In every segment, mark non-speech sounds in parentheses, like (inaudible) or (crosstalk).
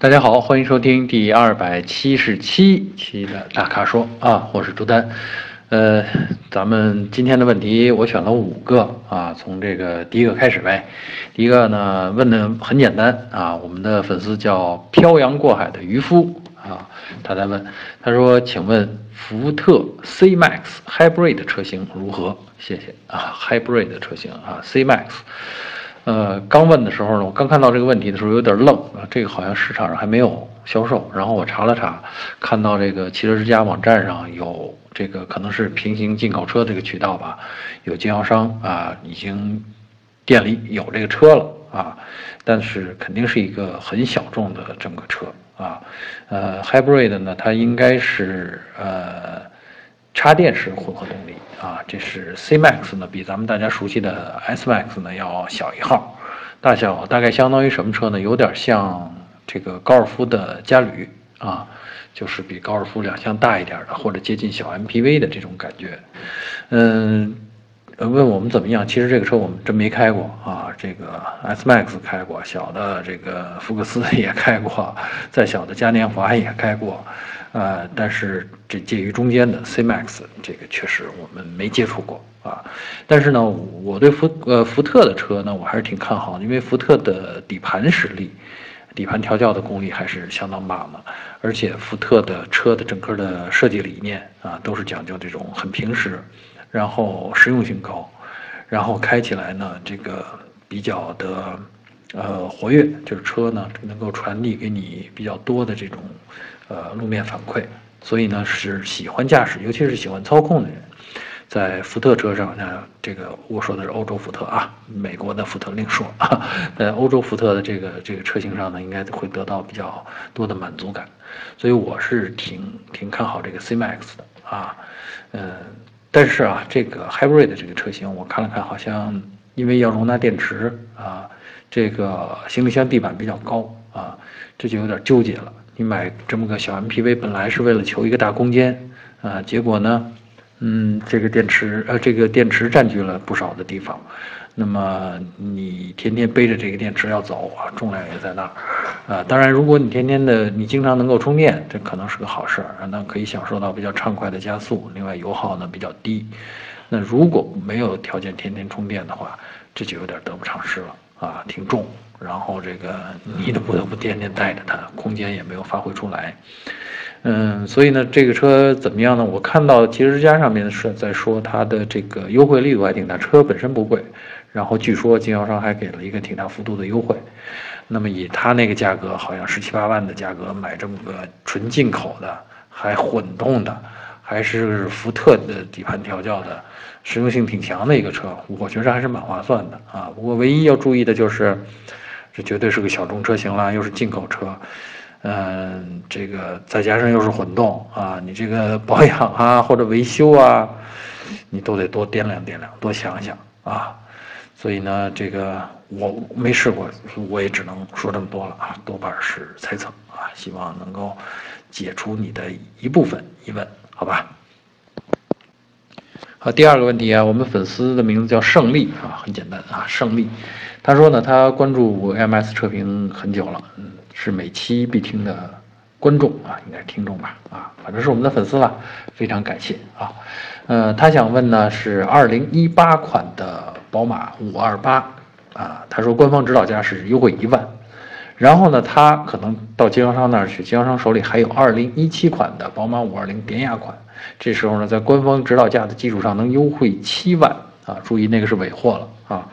大家好，欢迎收听第二百七十七期的大咖说啊，我是朱丹。呃，咱们今天的问题我选了五个啊，从这个第一个开始呗。第一个呢问的很简单啊，我们的粉丝叫漂洋过海的渔夫啊，他在问，他说，请问福特 C Max Hybrid 车型如何？谢谢啊，Hybrid 车型啊，C Max。呃，刚问的时候呢，我刚看到这个问题的时候有点愣啊，这个好像市场上还没有销售。然后我查了查，看到这个汽车之家网站上有这个可能是平行进口车这个渠道吧，有经销商啊已经店里有这个车了啊，但是肯定是一个很小众的这么个车啊。呃，Hybrid 呢，它应该是呃插电式混合动力。啊，这是 C Max 呢，比咱们大家熟悉的 S Max 呢要小一号，大小大概相当于什么车呢？有点像这个高尔夫的嘉旅啊，就是比高尔夫两厢大一点的，或者接近小 MPV 的这种感觉。嗯，问我们怎么样？其实这个车我们真没开过啊，这个 S Max 开过，小的这个福克斯 (laughs) 也开过，再小的嘉年华也开过。呃，但是这介于中间的 C Max 这个确实我们没接触过啊。但是呢，我对福呃福特的车呢，我还是挺看好的，因为福特的底盘实力、底盘调教的功力还是相当棒的。而且福特的车的整个的设计理念啊，都是讲究这种很平实，然后实用性高，然后开起来呢这个比较的呃活跃，就是车呢能够传递给你比较多的这种。呃，路面反馈，所以呢是喜欢驾驶，尤其是喜欢操控的人，在福特车上呢，这个我说的是欧洲福特啊，美国的福特另说啊，在欧洲福特的这个这个车型上呢，应该会得到比较多的满足感，所以我是挺挺看好这个 C Max 的啊，嗯，但是啊，这个 Hybrid 这个车型我看了看，好像因为要容纳电池啊，这个行李箱地板比较高啊，这就有点纠结了。你买这么个小 MPV，本来是为了求一个大空间，啊，结果呢，嗯，这个电池，呃，这个电池占据了不少的地方，那么你天天背着这个电池要走啊，重量也在那儿，啊，当然，如果你天天的你经常能够充电，这可能是个好事儿，那可以享受到比较畅快的加速，另外油耗呢比较低，那如果没有条件天天充电的话，这就有点得不偿失了，啊，挺重。然后这个你都不得不天天带着它，空间也没有发挥出来，嗯，所以呢，这个车怎么样呢？我看到汽车之家上面是在说它的这个优惠力度还挺大，车本身不贵，然后据说经销商还给了一个挺大幅度的优惠，那么以它那个价格，好像十七八万的价格买这么个纯进口的，还混动的，还是福特的底盘调教的。实用性挺强的一个车，我觉着还是蛮划算的啊。不过唯一要注意的就是，这绝对是个小众车型了，又是进口车，嗯，这个再加上又是混动啊，你这个 (laughs) 保养啊或者维修啊，你都得多掂量掂量，多想想啊。所以呢，这个我没试过，我也只能说这么多了啊，多半是猜测啊。希望能够解除你的一部分疑问，好吧？第二个问题啊，我们粉丝的名字叫胜利啊，很简单啊，胜利。他说呢，他关注 MS 车评很久了，嗯，是每期必听的观众啊，应该是听众吧啊，反正是我们的粉丝了，非常感谢啊。呃，他想问呢，是2018款的宝马528啊，他说官方指导价是优惠一万，然后呢，他可能到经销商那儿去，经销商手里还有2017款的宝马520典雅款。这时候呢，在官方指导价的基础上能优惠七万啊！注意那个是尾货了啊，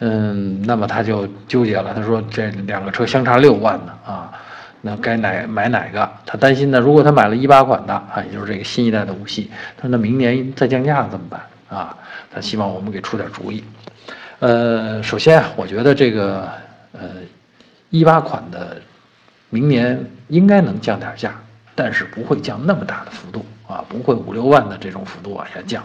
嗯，那么他就纠结了。他说这两个车相差六万呢啊，那该哪买哪个？他担心呢，如果他买了一八款的啊，也就是这个新一代的五系，他说那明年再降价怎么办啊？他希望我们给出点主意。呃，首先啊，我觉得这个呃一八款的明年应该能降点价，但是不会降那么大的幅度。啊，不会五六万的这种幅度往下降，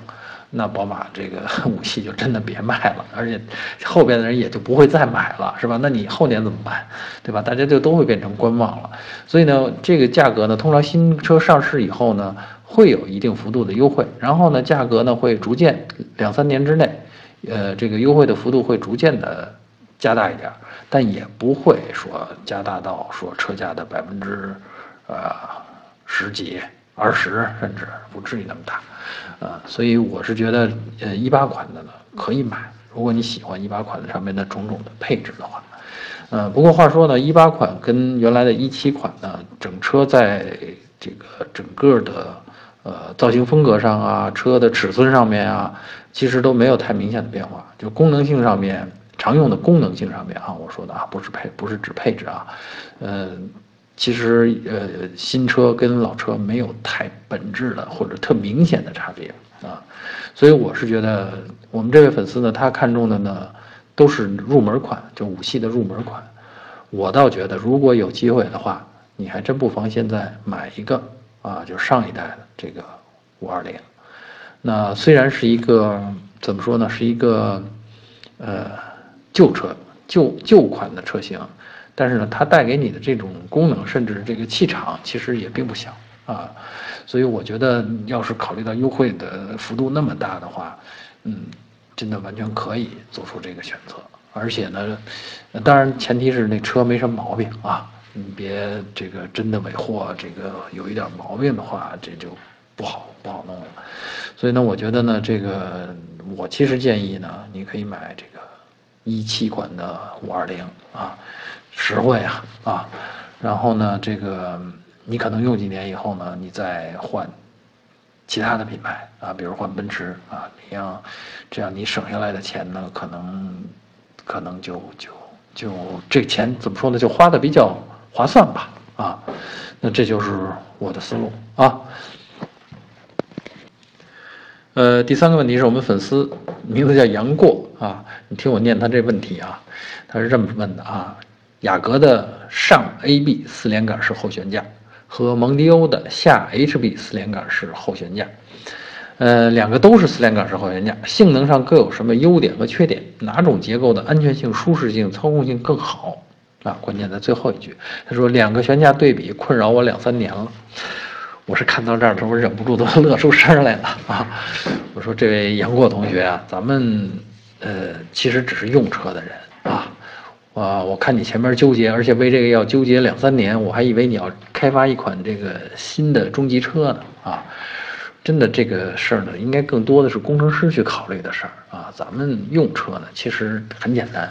那宝马这个 (laughs) 五系就真的别卖了，而且后边的人也就不会再买了，是吧？那你后年怎么办，对吧？大家就都会变成观望了。所以呢，这个价格呢，通常新车上市以后呢，会有一定幅度的优惠，然后呢，价格呢会逐渐两三年之内，呃，这个优惠的幅度会逐渐的加大一点，但也不会说加大到说车价的百分之呃十几、二十，甚至不至于那么大，呃，所以我是觉得呃一八款的呢可以买，如果你喜欢一八款的上面的种种的配置的话，呃，不过话说呢，一八款跟原来的一七款呢，整车在这个整个的。呃，造型风格上啊，车的尺寸上面啊，其实都没有太明显的变化。就功能性上面，常用的功能性上面啊，我说的啊，不是配，不是指配置啊。呃，其实呃，新车跟老车没有太本质的或者特明显的差别啊。所以我是觉得，我们这位粉丝呢，他看中的呢，都是入门款，就五系的入门款。我倒觉得，如果有机会的话，你还真不妨现在买一个。啊，就上一代的这个五二零，那虽然是一个怎么说呢，是一个呃旧车、旧旧款的车型，但是呢，它带给你的这种功能，甚至这个气场，其实也并不小啊。所以我觉得，要是考虑到优惠的幅度那么大的话，嗯，真的完全可以做出这个选择。而且呢，当然前提是那车没什么毛病啊。你别这个真的尾货，这个有一点毛病的话，这就不好不好弄了。所以呢，我觉得呢，这个我其实建议呢，你可以买这个一七款的五二零啊，实惠啊啊。然后呢，这个你可能用几年以后呢，你再换其他的品牌啊，比如换奔驰啊，这样这样你省下来的钱呢，可能可能就就就这钱怎么说呢，就花的比较。划算吧，啊，那这就是我的思路啊。呃，第三个问题是我们粉丝名字叫杨过啊，你听我念他这问题啊，他是这么问的啊：雅阁的上 AB 四连杆式后悬架和蒙迪欧的下 HB 四连杆式后悬架，呃，两个都是四连杆式后悬架，性能上各有什么优点和缺点？哪种结构的安全性、舒适性、操控性更好？啊，关键在最后一句，他说两个悬架对比困扰我两三年了。我是看到这儿的时候忍不住都乐出声来了啊！我说这位杨过同学啊，咱们呃其实只是用车的人啊，我看你前面纠结，而且为这个要纠结两三年，我还以为你要开发一款这个新的中级车呢啊！真的这个事儿呢，应该更多的是工程师去考虑的事儿啊，咱们用车呢其实很简单。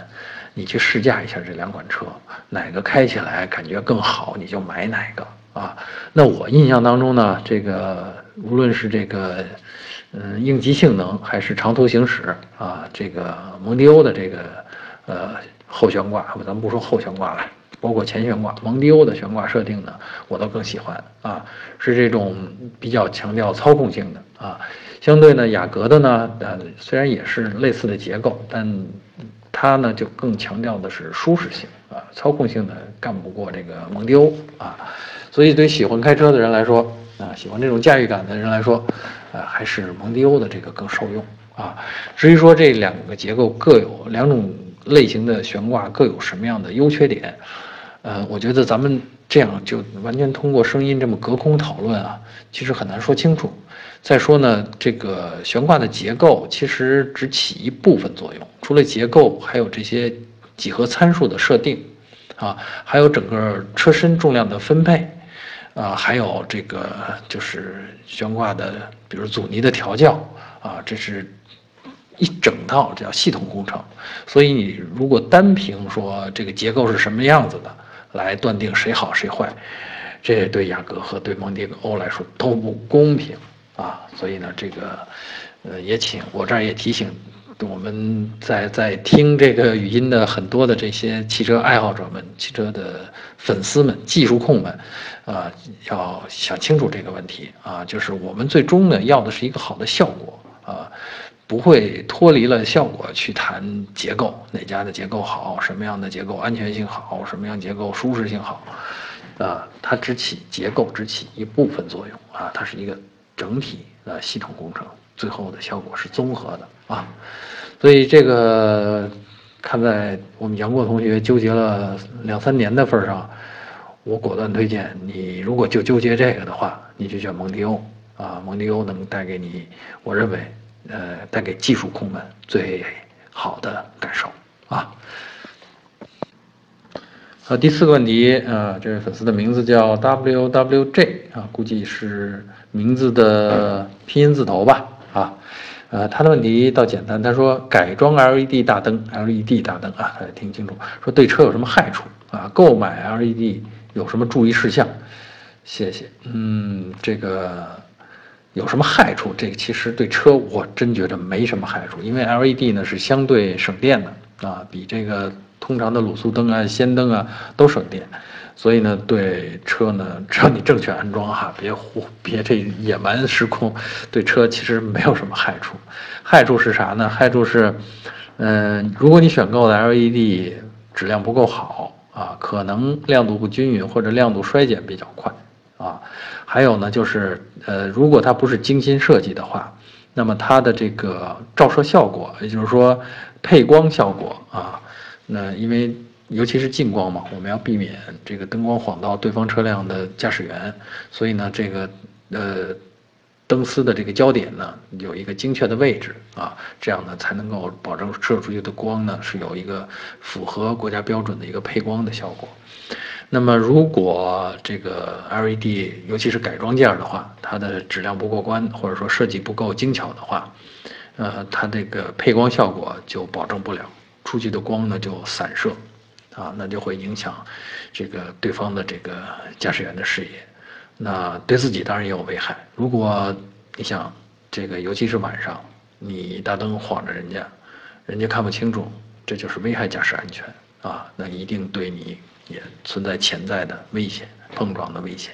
你去试驾一下这两款车，哪个开起来感觉更好，你就买哪个啊？那我印象当中呢，这个无论是这个，嗯，应急性能还是长途行驶啊，这个蒙迪欧的这个呃后悬挂，咱们不说后悬挂了，包括前悬挂，蒙迪欧的悬挂设定呢，我都更喜欢啊，是这种比较强调操控性的啊。相对呢，雅阁的呢，呃，虽然也是类似的结构，但它呢就更强调的是舒适性啊，操控性呢干不过这个蒙迪欧啊，所以对喜欢开车的人来说啊，喜欢这种驾驭感的人来说，啊还是蒙迪欧的这个更受用啊。至于说这两个结构各有两种类型的悬挂各有什么样的优缺点，呃，我觉得咱们这样就完全通过声音这么隔空讨论啊，其实很难说清楚。再说呢，这个悬挂的结构其实只起一部分作用，除了结构，还有这些几何参数的设定，啊，还有整个车身重量的分配，啊，还有这个就是悬挂的，比如阻尼的调教，啊，这是一整套叫系统工程。所以你如果单凭说这个结构是什么样子的来断定谁好谁坏，这对雅阁和对蒙迪欧来说都不公平。啊，所以呢，这个，呃，也请我这儿也提醒我们在在听这个语音的很多的这些汽车爱好者们、汽车的粉丝们、技术控们，啊，要想清楚这个问题啊，就是我们最终呢要的是一个好的效果啊，不会脱离了效果去谈结构，哪家的结构好，什么样的结构安全性好，什么样结构舒适性好，啊，它只起结构只起一部分作用啊，它是一个。整体的系统工程，最后的效果是综合的啊，所以这个看在我们杨过同学纠结了两三年的份上，我果断推荐你，如果就纠结这个的话，你就选蒙迪欧啊，蒙迪欧能带给你，我认为，呃，带给技术控们最好的感受啊。好，第四个问题啊，这位粉丝的名字叫 WWJ 啊，估计是名字的拼音字头吧啊，呃，他的问题倒简单，他说改装 LED 大灯，LED 大灯啊，大家听清楚，说对车有什么害处啊？购买 LED 有什么注意事项？谢谢，嗯，这个有什么害处？这个其实对车我真觉得没什么害处，因为 LED 呢是相对省电的啊，比这个。通常的卤素灯啊、氙灯啊都省电，所以呢，对车呢，只要你正确安装哈，别胡别这野蛮失控，对车其实没有什么害处。害处是啥呢？害处是，嗯，如果你选购的 LED 质量不够好啊，可能亮度不均匀或者亮度衰减比较快啊。还有呢，就是呃，如果它不是精心设计的话，那么它的这个照射效果，也就是说配光效果啊。那因为尤其是近光嘛，我们要避免这个灯光晃到对方车辆的驾驶员，所以呢，这个呃灯丝的这个焦点呢有一个精确的位置啊，这样呢才能够保证射出去的光呢是有一个符合国家标准的一个配光的效果。那么如果这个 LED 尤其是改装件的话，它的质量不过关，或者说设计不够精巧的话，呃，它这个配光效果就保证不了。出去的光呢就散射，啊，那就会影响这个对方的这个驾驶员的视野，那对自己当然也有危害。如果你想这个，尤其是晚上，你大灯晃着人家，人家看不清楚，这就是危害驾驶安全啊，那一定对你也存在潜在的危险，碰撞的危险。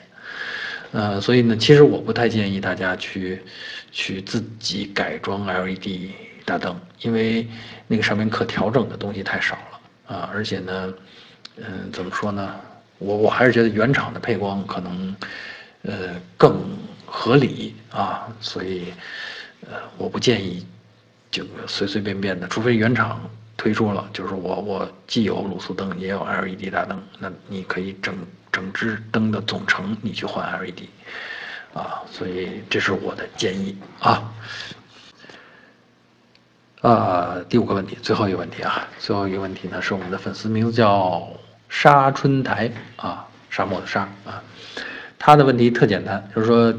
呃，所以呢，其实我不太建议大家去去自己改装 LED。大灯，因为那个上面可调整的东西太少了啊，而且呢，嗯，怎么说呢？我我还是觉得原厂的配光可能，呃，更合理啊，所以，呃，我不建议就随随便便的，除非原厂推出了，就是我我既有卤素灯也有 LED 大灯，那你可以整整只灯的总成你去换 LED，啊，所以这是我的建议啊。啊，第五个问题，最后一个问题啊，最后一个问题呢是我们的粉丝名字叫沙春台啊，沙漠的沙啊，他的问题特简单，就是说，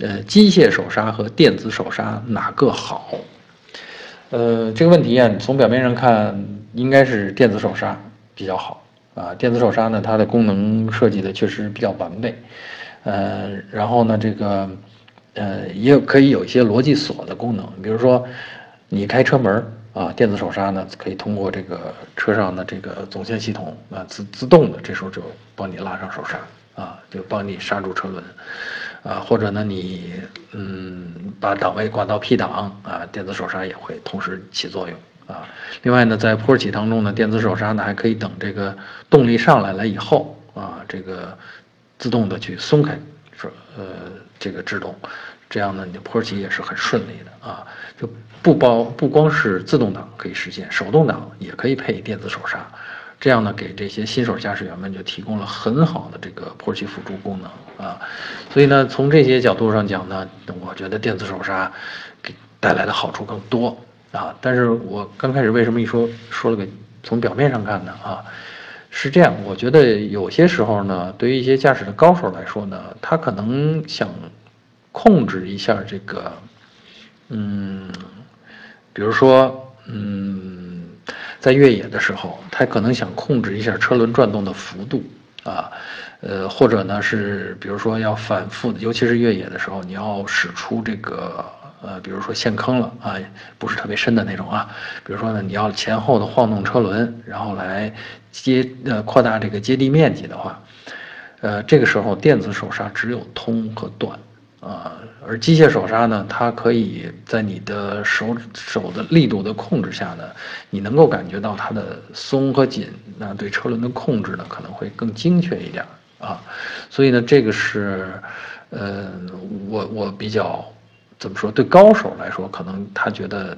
呃，机械手刹和电子手刹哪个好？呃，这个问题啊，从表面上看应该是电子手刹比较好啊，电子手刹呢，它的功能设计的确实比较完备，呃，然后呢，这个呃也有可以有一些逻辑锁的功能，比如说。你开车门啊，电子手刹呢可以通过这个车上的这个总线系统啊自自动的，这时候就帮你拉上手刹啊，就帮你刹住车轮，啊，或者呢你嗯把档位挂到 P 档啊，电子手刹也会同时起作用啊。另外呢，在坡起当中呢，电子手刹呢还可以等这个动力上来了以后啊，这个自动的去松开，说呃这个制动。这样呢，你的坡起也是很顺利的啊，就不包不光是自动挡可以实现，手动挡也可以配电子手刹，这样呢，给这些新手驾驶员们就提供了很好的这个坡起辅助功能啊。所以呢，从这些角度上讲呢，我觉得电子手刹给带来的好处更多啊。但是我刚开始为什么一说说了个从表面上看呢啊，是这样，我觉得有些时候呢，对于一些驾驶的高手来说呢，他可能想。控制一下这个，嗯，比如说，嗯，在越野的时候，他可能想控制一下车轮转动的幅度啊，呃，或者呢是，比如说要反复，尤其是越野的时候，你要使出这个，呃，比如说陷坑了啊，不是特别深的那种啊，比如说呢，你要前后的晃动车轮，然后来接呃扩大这个接地面积的话，呃，这个时候电子手刹只有通和断。啊，而机械手刹呢，它可以在你的手手的力度的控制下呢，你能够感觉到它的松和紧，那对车轮的控制呢可能会更精确一点啊。所以呢，这个是，呃，我我比较怎么说？对高手来说，可能他觉得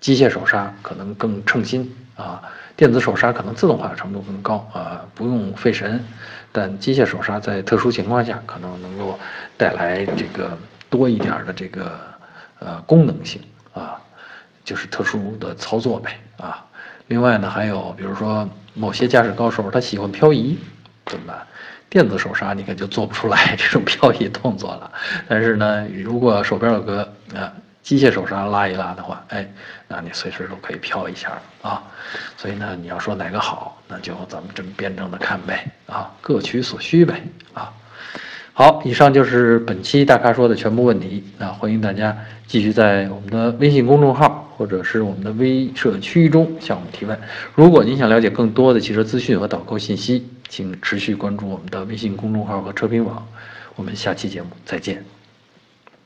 机械手刹可能更称心啊，电子手刹可能自动化的程度更高啊，不用费神。但机械手刹在特殊情况下可能能够带来这个多一点的这个呃功能性啊，就是特殊的操作呗啊。另外呢，还有比如说某些驾驶高手他喜欢漂移，怎么办？电子手刹你可就做不出来这种 (laughs) 漂移动作了。但是呢，如果手边有个啊机械手刹拉一拉的话，哎，那你随时都可以飘一下啊。所以呢，你要说哪个好，那就咱们这么辩证的看呗啊，各取所需呗啊。好，以上就是本期大咖说的全部问题那！欢迎大家继续在我们的微信公众号或者是我们的微社区中向我们提问。如果您想了解更多的汽车资讯和导购信息，请持续关注我们的微信公众号和车评网。我们下期节目再见。